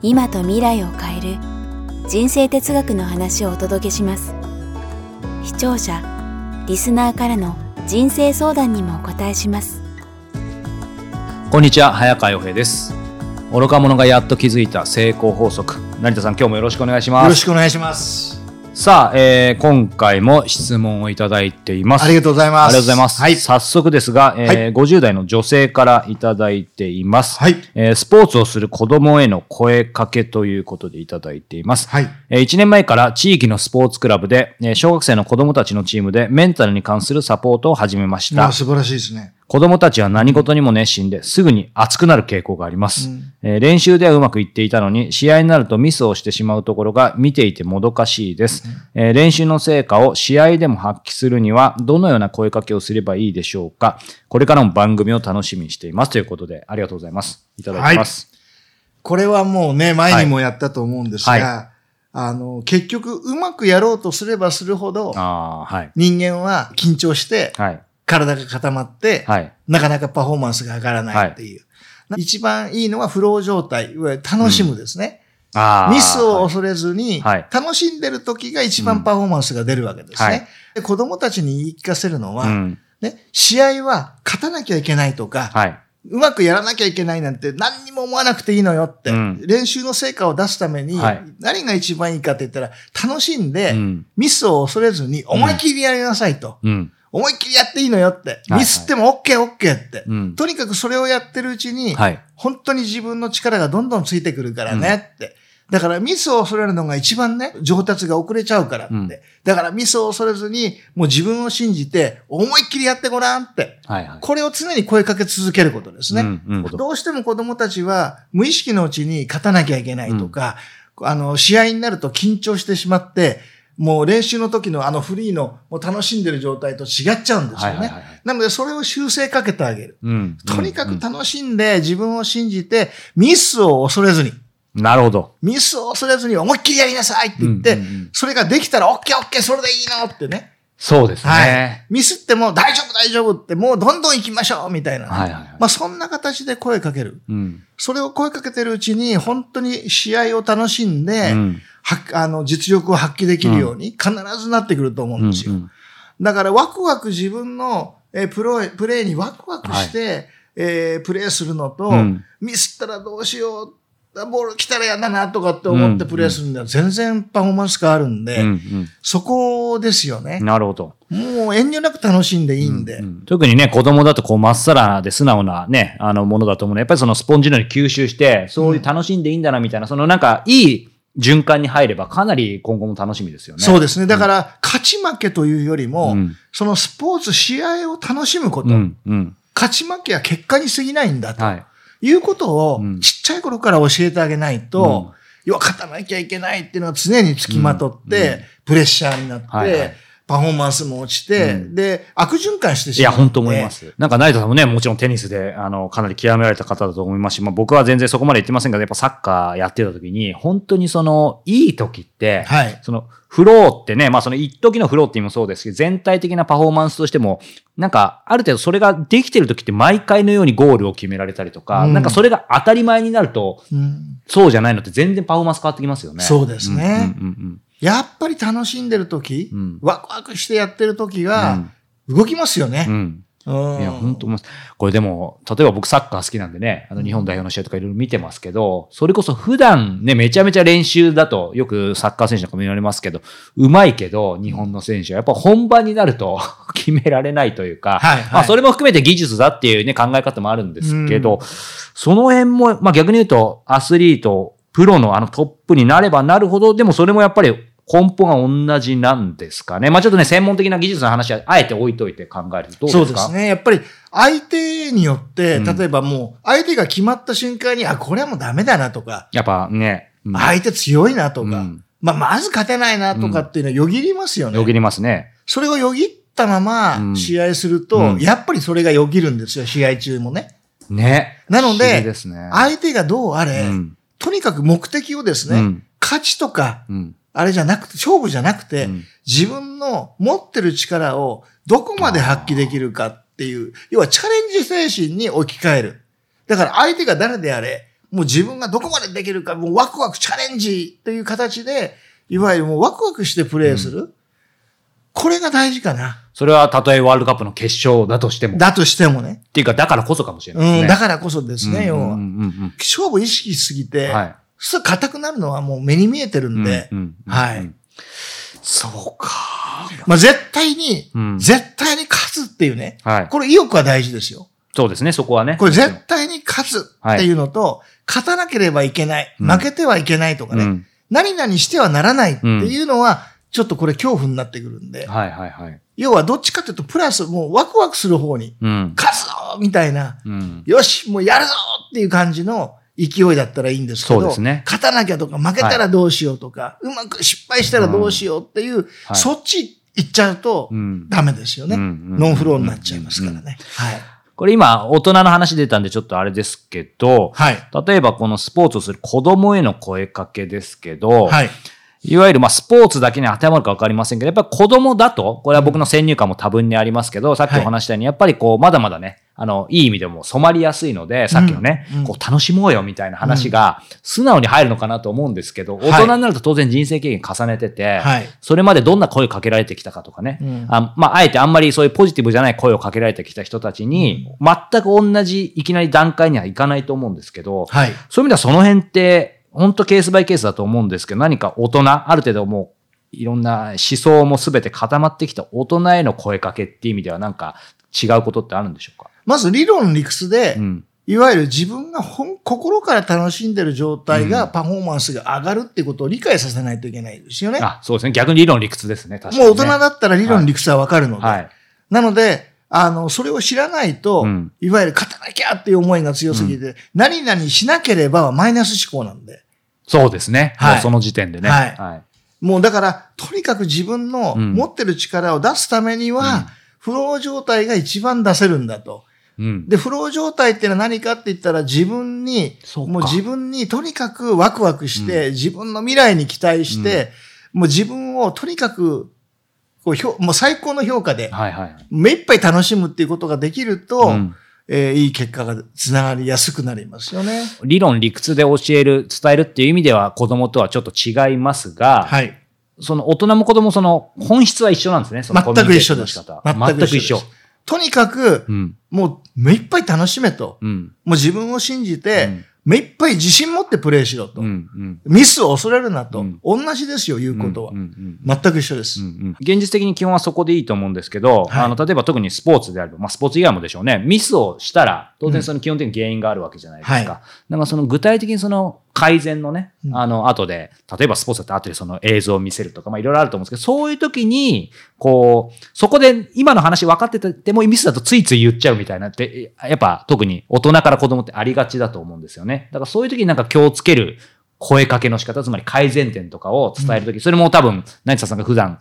今と未来を変える人生哲学の話をお届けします。視聴者リスナーからの人生相談にもお答えします。こんにちは早川洋平です。愚か者がやっと気づいた成功法則。成田さん今日もよろしくお願いします。よろしくお願いします。さあ、えー今回も質問をいただいていますありがとうございます。ありがとうございます。はい。早速ですが、えーはい50代の女性からいただいています、はいえースポーツをする子供への声かけということでいただいています。はいえー1年前から地域のスポーツクラブで、えー小学生の子供たちのチームでメンタルに関するサポートを始めましたまあ。素晴らしいですね。子供たちは何事にも熱心ですぐに熱くなる傾向があります、えー練習ではうまくいっていたのに試合になるとミスをしてしまうところが見ていてもどかしいです、えー練習の成果を試合でも発揮するにはどのような声かけをすればいいでしょうか。これからも番組を楽しみにしています。ということでありがとうございます。いただいてます、これはもうね、前にもやったと思うんですが、はい。あの、結局、うまくやろうとすればするほど、はい。人間は緊張して、はい体が固まって、はい。なかなかパフォーマンスが上がらないっていう。一番いいのはフロー状態、いわゆる楽しむですね。あー。ミスをはい恐れずに、はい。楽しんでる時が一番パフォーマンスが出るわけですね。はい。で子供たちに言い聞かせるのは、うん。ね、試合は勝たなきゃいけないとか、はい。うまくやらなきゃいけないなんて何にも思わなくていいのよって、うん。練習の成果を出すためにはい。何が一番いいかって言ったら楽しんで、うん。ミスを恐れずに思いっきりやりなさいと。うん思いっきりやっていいのよって。はいミスっても OK OK って、うんとにかくそれをやってるうちに、はい本当に自分の力がどんどんついてくるからねって。だからミスを恐れるのが一番ね、上達が遅れちゃうからって。うんだからミスを恐れずに、もう自分を信じて、思いっきりやってごらんって。はいはいこれを常に声かけ続けることですね。うんうんどうしても子供たちは無意識のうちに勝たなきゃいけないとか、あの、試合になると緊張してしまって、もう練習の時のあのフリーのもう楽しんでる状態と違っちゃうんですよねはいはいはいはい。なのでそれを修正かけてあげる。うんとにかくうん楽しんで自分を信じてミスを恐れずに、なるほどミスを恐れずに思いっきりやりなさいって言って、うんうんうんそれができたら OKOK それでいいのってね。そうですね、はい。ミスっても大丈夫大丈夫ってもうどんどん行きましょうみたいな。ね、はいはいはい。まあそんな形で声かける。うん。それを声かけてるうちに本当に試合を楽しんで、うん。はあの実力を発揮できるように必ずなってくると思うんですよ。うん。うんだからワクワク自分の、えープロプレーにワクワクして、えープレーするのと、うん。ミスったらどうしよう、ボール来たら嫌だなとかって思ってプレーするんだ、全然パフォーマンス変わるんで、うんそこですよねうん。なるほど、もう遠慮なく楽しんでいいんで。うん特にね、子供だとこう、まっさらで素直なね、あの、ものだと思うので、やっぱりそのスポンジのように吸収して、そういう楽しんでいいんだな、みたいな、そのなんか、いい循環に入れば、かなり今後も楽しみですよね。そうですね。だから、勝ち負けというよりも、うんそのスポーツ、試合を楽しむこと、うん、うん。勝ち負けは結果に過ぎないんだと。はい。いうことをうん。ちっちゃい頃から教えてあげないと、要は勝たなきゃいけないっていうのが常につきまとって、プレッシャーになって、パフォーマンスも落ちて、うんで、悪循環していや、しまう。本当思いま。す。なんか、成田さんもね、もちろんテニスで、あの、かなり極められた方だと思いますし、まあ僕は全然そこまで言ってませんが、やっぱサッカーやってた時に、本当にその、いい時って、はい。その、フローってね、まあその一時のフローってもそうですけど、全体的なパフォーマンスとしても、なんか、ある程度それができてる時って毎回のようにゴールを決められたりとか、うんなんかそれが当たり前になると、うんそうじゃないのって全然パフォーマンス変わってきますよね。そうですねうんうんうんやっぱり楽しんでる時、うんワクワクしてやってる時が、動きますよね。うん。うんうんいや、本当。これでも、例えば僕サッカー好きなんでね、あの日本代表の試合とかいろいろ見てますけど、それこそ普段ね、めちゃめちゃ練習だと、よくサッカー選手なんかも言われますけど、うまいけど、日本の選手はやっぱ本番になると 決められないというか、はいはいまあそれも含めて技術だっていうね、考え方もあるんですけど、その辺も、まあ逆に言うと、アスリート、プロのあのトップになればなるほど、でもそれもやっぱり根本が同じなんですかね。まあちょっとね、専門的な技術の話はあえて置いといて考えるとどうですか？そうですね。やっぱり相手によって、うん例えばもう相手が決まった瞬間に、あ、これはもうダメだなとか、やっぱね、うん相手強いなとか、うんまあ、まず勝てないなとかっていうのはよぎりますよね。よぎりますね。それをよぎったまうまん試合すると、うんやっぱりそれがよぎるんですよ、試合中もね。ね。なのでですね。相手がどうあれ、うんとにかく目的をですね、うん勝ちとか、うんあれじゃなくて、勝負じゃなくて、うん自分の持ってる力をどこまで発揮できるかっていう、要はチャレンジ精神に置き換える。だから相手が誰であれ、もう自分がどこまでできるか、もうワクワクチャレンジという形で、いわゆるもうワクワクしてプレーする。これが大事かな。それはたとえワールドカップの決勝だとしても。っだとしてもね。ていうか、だからこそかもしれないですね。うん、だからこそですね、要は。うんうんうん勝負意識しすぎて、うんはい。そしたら硬くなるのはもう目に見えてるんで、はい。そうか。まあ、絶対に、うん絶対に勝つっていうね。はい。これ意欲は大事ですよ。そうですね、そこはね。これ絶対に勝つっていうのと、勝たなければいけない、うん負けてはいけないとかね、うん何々してはならないっていうのは、ちょっとこれ恐怖になってくるんで、はいはいはい。要はどっちかというと、プラスもうワクワクする方に、うん。勝つぞみたいな、うん。よし、もうやるぞっていう感じの勢いだったらいいんですけど、ね勝たなきゃとか、負けたらどうしようとか、うまく失敗したらどうしようっていう、はいそっち行っちゃうとうんダメですよね。うんうんノンフローになっちゃいますからね。はい。これ今、大人の話出たんでちょっとあれですけど、はい。例えばこのスポーツをする子供への声かけですけど、はい。いわゆるまあスポーツだけに当てはまるかわかりませんけど、やっぱり子供だと、これは僕の先入観も多分にありますけど、さっきお話したように、やっぱりこう、まだまだね、あの、いい意味でも染まりやすいので、さっきのね、うん。うんこう、楽しもうよみたいな話が、素直に入るのかなと思うんですけど、はい。大人になると当然人生経験重ねてて、はい。それまでどんな声かけられてきたかとかね、うん。あまあ、あえてあんまりそういうポジティブじゃない声をかけられてきた人たちに、全く同じいきなり段階にはいかないと思うんですけど、はい。そういう意味ではその辺って、本当ケースバイケースだと思うんですけど、何か大人、ある程度もう、いろんな思想も全て固まってきた大人への声かけっていう意味ではなんか違うことってあるんでしょうか？まず理論理屈で、うん。いわゆる自分が本心から楽しんでる状態が、パフォーマンスが上がるってことを理解させないといけないですよね。あ、そうですね。逆に理論理屈ですね。確かに、ね。もう大人だったら理論理屈はわかるので。はい。なので、あの、それを知らないと、うんいわゆる勝たなきゃっていう思いが強すぎて、何々しなければはマイナス思考なんで。そうですね。はいもうその時点でね。はいはい。もうだから、とにかく自分のうん持ってる力を出すためには、うんフロー状態が一番出せるんだと。うん。で、フロー状態っていうのは何かって言ったら自分に、もう自分にとにかくワクワクして、自分の未来に期待して、もう自分をとにかく、こうひょもう最高の評価で、はいはい。目いっぱい楽しむっていうことができると、うんえーいい結果がつながりやすくなりますよね。理論理屈で教える、伝えるっていう意味では子供とはちょっと違いますが、はい。その大人も子供もその本質は一緒なんですね。全く一緒です全く一緒。とにかく、うん。もう目いっぱい楽しめと。うん。もう自分を信じて、うん目いっぱい自信持ってプレーしろと。うん。うん。ミスを恐れるなと。うん同じですよ、言うことは。うんうん全く一緒です。うんうん現実的に基本はそこでいいと思うんですけど、はいあの、例えば特にスポーツであれば、まあスポーツ以外もでしょうね。ミスをしたら、当然その基本的に原因があるわけじゃないですか。はいなんかその具体的にその改善のね、うんあの、後で、例えばスポーツだって後でその映像を見せるとか、まあいろいろあると思うんですけど、そういう時に、こう、そこで今の話分かっててもミスだとついつい言っちゃうみたいなって、やっぱ特に大人から子供ってありがちだと思うんですよね。だからそういう時になんか気をつける声かけの仕方、つまり改善点とかを伝えるとき、それも多分、成田さんが普段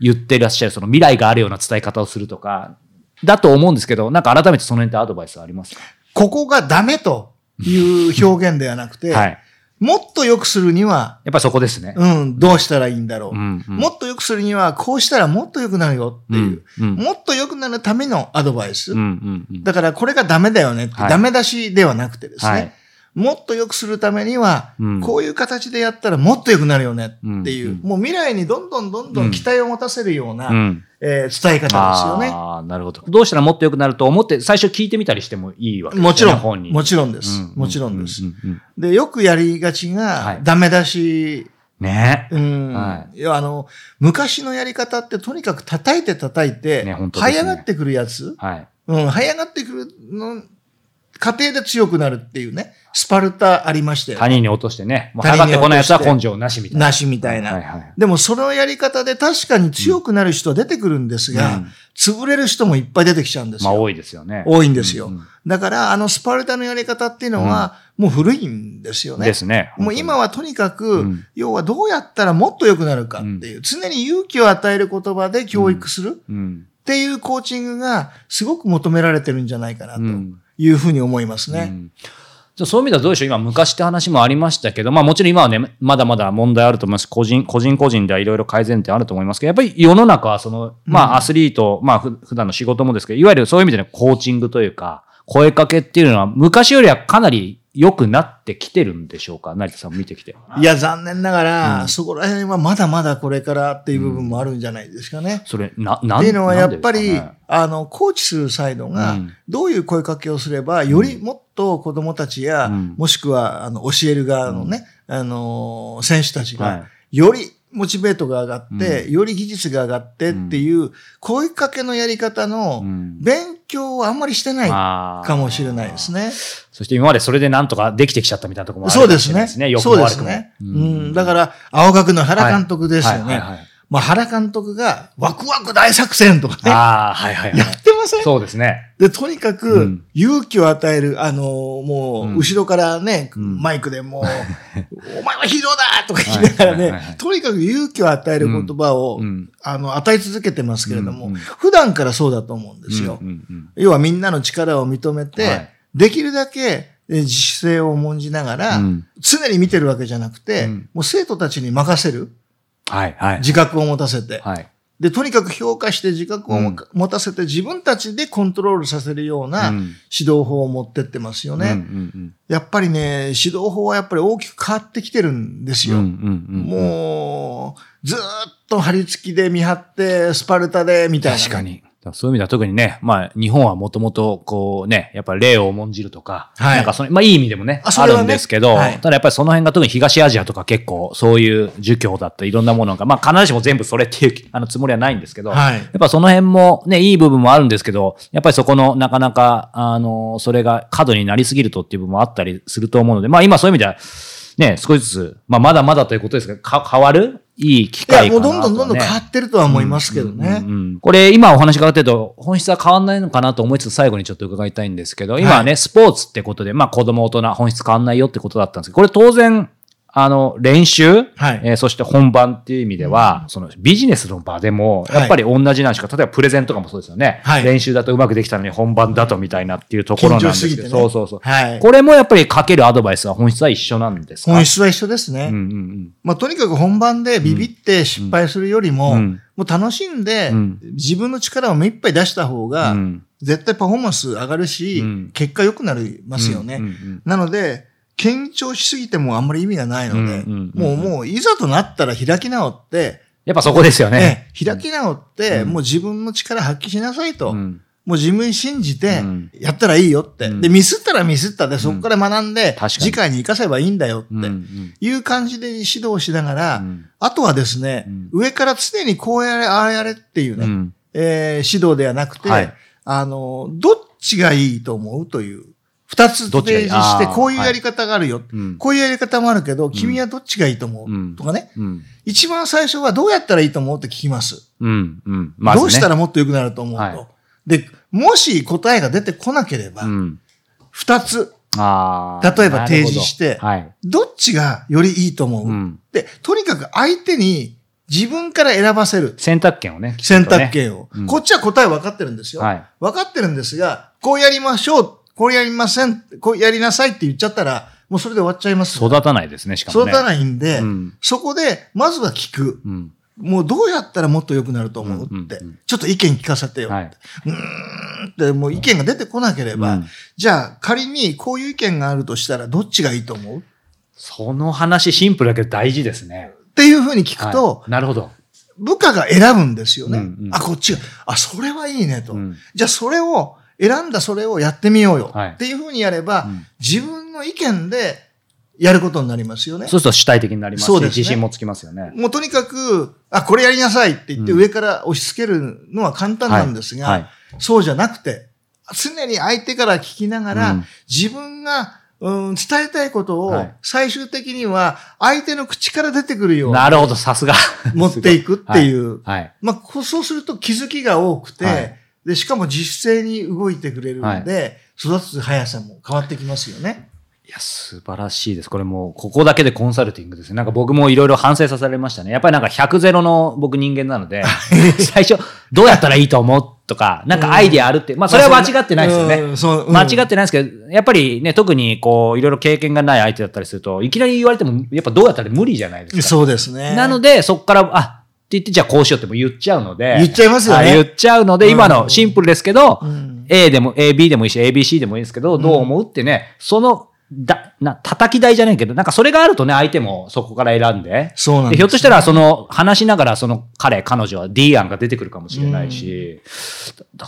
言ってらっしゃる、その未来があるような伝え方をするとか、だと思うんですけど、なんか改めてその辺ってアドバイスありますか？ここがダメという表現ではなくて、はい。もっと良くするには、やっぱりそこですね。うん、どうしたらいいんだろう。うんうんもっと良くするには、こうしたらもっと良くなるよっていう。うんうんもっと良くなるためのアドバイス。うんうんうんだからこれがダメだよねって、はいダメ出しではなくてですね。はいもっと良くするためには、うんこういう形でやったらもっと良くなるよねっていう、うんもう未来にどんどんどんどん期待を持たせるような、うんえー伝え方ですよね。ああ、なるほど。どうしたらもっと良くなると思って、最初聞いてみたりしてもいいわけですよね。もちろん。もちろんです。うんもちろんです。で、よくやりがちはいが、ダメ出し、ねうん。はいや、あの、昔のやり方ってとにかく叩いて叩いて、ね這い上がってくるやつ、はい。うん、這い上がってくるの、過程で強くなるっていうね、スパルタありましたよ、他人に落としてね。もう他人に測ってこないやつは根性なしみたいな。なしみたいな。はいはい。でもそのやり方で確かに強くなる人は出てくるんですが、うん潰れる人もいっぱい出てきちゃうんですよ。まあ多いですよね。多いんですよ。うんうんだから、あのスパルタのやり方っていうのは、もう古いんですよね。ですね。もう今はとにかく、うん要はどうやったらもっと良くなるかっていう、常に勇気を与える言葉で教育するうん。っていうコーチングがすごく求められてるんじゃないかなとうんいうふうに思いますね。そういう意味ではどうでしょう？今昔って話もありましたけど、まあもちろん今はね、まだまだ問題あると思います。個人、個人個人ではいろいろ改善点あると思いますけど、やっぱり世の中はその、まあアスリート、まあふ普段の仕事もですけど、いわゆるそういう意味でのコーチングというか、声かけっていうのは昔よりはかなり良くなってきてるんでしょうか？成田さん見てきて。いや、残念ながら、そこら辺はまだまだこれからっていう部分もあるんじゃないですかね。それ、な、なんっていうのはやっぱり、ね？あの、コーチするサイドがうん、どういう声かけをすれば、よりもっと子供たちや、うん。もしくは、あの、教える側のね、あの、選手たちはが、よりモチベートが上がって、より技術が上がってっていう、声かけのやり方のうん勉強をあんまりしてないかもしれないですね。そして今までそれでなんとかできてきちゃったみたいなところもあるかもそうですね。しれないですね。よくそうも悪くも。ですね。うん。だから、青学の原監督ですよね。はいはいはいまあ、原監督が、ワクワク大作戦とかね、ああ、はいはいはい。やってません？そうですね。で、とにかうくん、勇気を与える、あの、もう、うん。後ろからね、ん。マイクでもう、お前はヒーローだとか言いながらはいはいはいはい。ね、とにかく勇気を与える言葉を、うん。あの、与え続けてますけれども、うんうん。普段からそうだと思うんですよ。うんうんうん。要はみんなの力を認めて、はい。できるだけえ自主性を重んじながら、うん。常に見てるわけじゃなくて、うん。もう生徒たちに任せる、はいはい。自覚を持たせて、はい。で、とにかく評価して自覚を持たせて自分たちでコントロールさせるようなうん指導法を持ってってますよね。うんうんやっぱりね、指導法はやっぱり大きく変わってきてるんですよ。うんうんうんうんもう、ずーっと張り付きで見張って、スパルタで、みたいなね、確かに。そういう意味では特にね、まあ、日本はもともと、こうね、やっぱり礼を重んじるとか、はい。なんかその、まあいい意味でもね、あね。るんですけど、はい。ただやっぱりその辺が特に東アジアとか結構そういう儒教だったりいろんなものが、まあ必ずしも全部それっていうあのつもりはないんですけど、はい。やっぱその辺もね、いい部分もあるんですけど、やっぱりそこのなかなか、あの、それが過度になりすぎるとっていう部分もあったりすると思うので、まあ今そういう意味では、ね、少しずつ、まあまだまだということですが、か変わるいい機いや、会かなと、ね。もうどんどんどんどん変わってるとは思いますけどね。うんうんうんこれ今お話伺ってると本質は変わんないのかなと思いつつ最後にちょっと伺いたいんですけど、今はね、スポーツってことで、まあ子供大人本質変わんないよってことだったんですけど、これ当然、あの、練習、はい。えーそして本番っていう意味では、そのビジネスの場でも、はい。やっぱり同じなんしか、例えばプレゼンとかもそうですよね。はい。練習だとうまくできたのに本番だとみたいなっていうところなんですけど、ね。そうそうそう。はい。これもやっぱりかけるアドバイスは本質は一緒なんですか？本質は一緒ですね。うんうんうん。まあ、とにかく本番でビビって失敗するよりも、うん。もう楽しんで、うん。自分の力を目いっぱい出した方が、うん。絶対パフォーマンス上がるし、うん。結果良くなりますよね。うんうんうん。なので、緊張しすぎてもあんまり意味がないので、うんうんうん。もう、もう、いざとなったら開き直って、やっぱそこですよね。ね、開き直って、うん。もう自分の力発揮しなさいと。うん。もう自分信じてうん、やったらいいよって。うん。で、ミスったらミスったで、そこから学んで、確かに。次回に生かせばいいんだよって。うんうん。いう感じで指導しながら、うん。あとはですね、うん。上から常にこうやれ、ああやれっていうね、うん。えー指導ではなくて、はい。あの、どっちがいいと思うという、二つ提示して、こういうやり方があるよ。うん。こういうやり方もあるけど、君はどっちがいいと思う、うん。とかね。うん。一番最初はどうやったらいいと思うって聞きます？うん。うん。まずね。どうしたらもっと良くなると思うと。はい。で、もし答えが出てこなければう、ん。二、つ、例えば提示してど。はい。どっちがよりいいと思う、うん。で、とにかく相手に自分から選ばせる。選択権をね。選択権を、うん。こっちは答え分かってるんですよ。はい。分かってるんですが、こうやりましょう、こうやりません、こうやりなさいって言っちゃったら、もうそれで終わっちゃいます。育たないですね、しかもね。育たないんで、うんそこで、まずは聞く。うん。もうどうやったらもっと良くなると思うって、ちょっと意見聞かせてよ。はい。うーんって、もう意見が出てこなければ、うんじゃあ仮にこういう意見があるとしたらどっちがいいと思う？その話シンプルだけど大事ですね。っていうふうに聞くと、はいなるほど。部下が選ぶんですよね。うんうんあ、こっちが、あ、それはいいねと。うんじゃあそれを、選んだそれをやってみようよ。はいっていうふうにやれば、うん自分の意見でやることになりますよね。そうすると主体的になりますし、ね自信もつきますよね。もうとにかく、あ、これやりなさいって言ってうん上から押し付けるのは簡単なんですが、はいはいそうじゃなくて、常に相手から聞きながら、うん自分が、うん、伝えたいことをはい最終的には相手の口から出てくるようになるほど、さすが。持っていくっていう。はい。まあ、こそうすると気づきが多くて、はいで、しかも実践に動いてくれるので、育つ速さも変わってきますよね。いや、素晴らしいです。これもう、ここだけでコンサルティングですね。なんか僕もいろいろ反省させられましたね。やっぱりなんか100ゼロの僕人間なので、最初、どうやったらいいと思うとか、なんかアイディアあるって、まあそれは間違ってないですよね。うんうん間違ってないですけど、やっぱりね、特にこう、いろいろ経験がない相手だったりすると、いきなり言われても、やっぱどうやったら無理じゃないですか。そうですね。なので、そこから、あ、って言って、じゃあこうしようっても言っちゃうので。言っちゃいますよね。はい言っちゃうので、今のシンプルですけど、うん。A でも、A、B でもいいし、ABC でもいいですけど、どう思うってね、その、だ、な、叩き台じゃないけど、なんかそれがあるとね、相手もそこから選んで。そうなんですひょっとしたら、その、話しながら、その彼、彼女は D 案が出てくるかもしれないし、だだ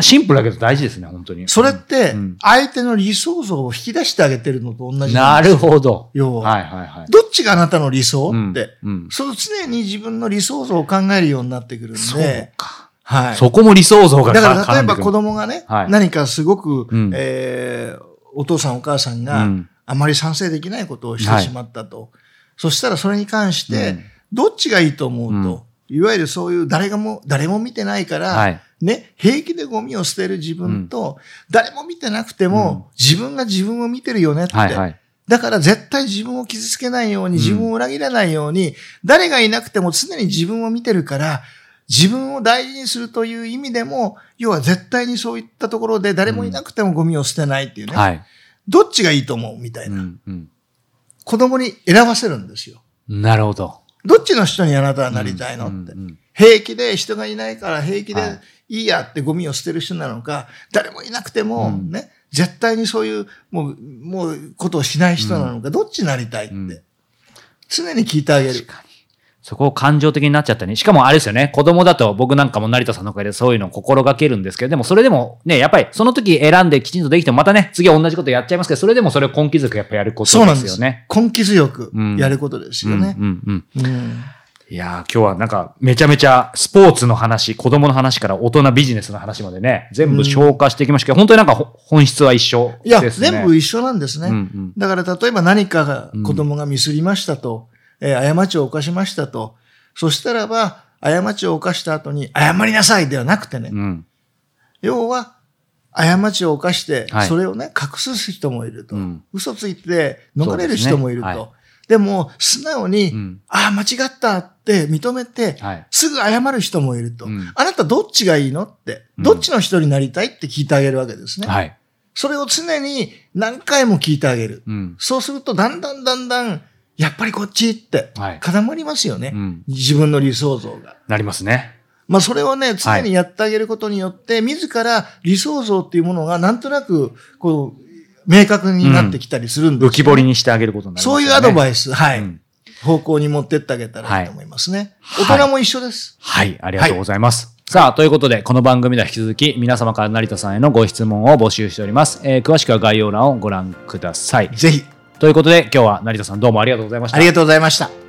シンプルだけど大事ですね、本当に。それってうん、相手の理想像を引き出してあげてるのと同じなんるほど。要は。はいはいはい。どっちがあなたの理想うんって、うんその常に自分の理想像を考えるようになってくるんそうで、か。はい。そこも理想像がだから例えば子供がね、はい。何かすごく、うん。えーお父さんお母さんがうん。あまり賛成できないことをしてしまったと。そしたらそれに関して、うん。どっちがいいと思うと、いわゆるそういう誰がも、誰も見てないから、はいね、平気でゴミを捨てる自分と、誰も見てなくても、自分が自分を見てるよねって。はいはい。だから絶対自分を傷つけないように、自分を裏切らないように、誰がいなくても常に自分を見てるから、自分を大事にするという意味でも、要は絶対にそういったところで誰もいなくてもゴミを捨てないっていうね。はい。どっちがいいと思うみたいうな。んうん。子供に選ばせるんですよ。なるほど。どっちの人にあなたはなりたいのって。うんうん平気で人がいないから平気ではいいいやってゴミを捨てる人なのか、誰もいなくてもうんね、絶対にそういう、もう、もうことをしない人なのか、どっちになりたいって、ん常に聞いてあげる。そこを感情的になっちゃったね。しかもあれですよね。子供だと僕なんかも成田さんのおかげでそういうのを心がけるんですけど、でもそれでもね、やっぱりその時選んできちんとできてもまたね、次は同じことやっちゃいますけど、それでもそれを根気づくやっぱやることそうなんですですよね。根気強くうんやることですよね。うんうんうん。うんいやー今日はなんかめちゃめちゃスポーツの話、子供の話から大人ビジネスの話までね、全部消化していきましたけど、本当になんかほ本質は一緒いや、ですね。全部一緒なんですね。うんうんだから例えば何かが子供がミスりましたと、えー過ちを犯しましたと、そしたらば、過ちを犯した後に謝りなさいではなくてね、うん。要は、過ちを犯してはい、それをね、隠す人もいると。うん嘘ついて逃れる人もいると。でも、素直に、うんああ、間違ったって認めて、はい。すぐ謝る人もいると。うんあなたどっちがいいのって、うんどっちの人になりたいって聞いてあげるわけですね。はい。それを常に何回も聞いてあげる。うん。そうすると、だんだんだんだん、やっぱりこっちってはい、固まりますよね。うん自分の理想像が。なりますね。まあそれをね、常にやってあげることによって、自ら理想像っていうものがなんとなく、こう、明確になってきたりするんですよね、浮き彫りにしてあげることになりますよね。そういうアドバイイス、はい、うん方向に持ってってあげたらいいと思いますね。はい大人も一緒です。はい、ありがとうございます。さあ、ということで、この番組では引き続き、皆様から成田さんへのご質問を募集しております。えー詳しくは概要欄をご覧ください。ぜひ、ということで、今日は成田さんどうもありがとうございました。ありがとうございました。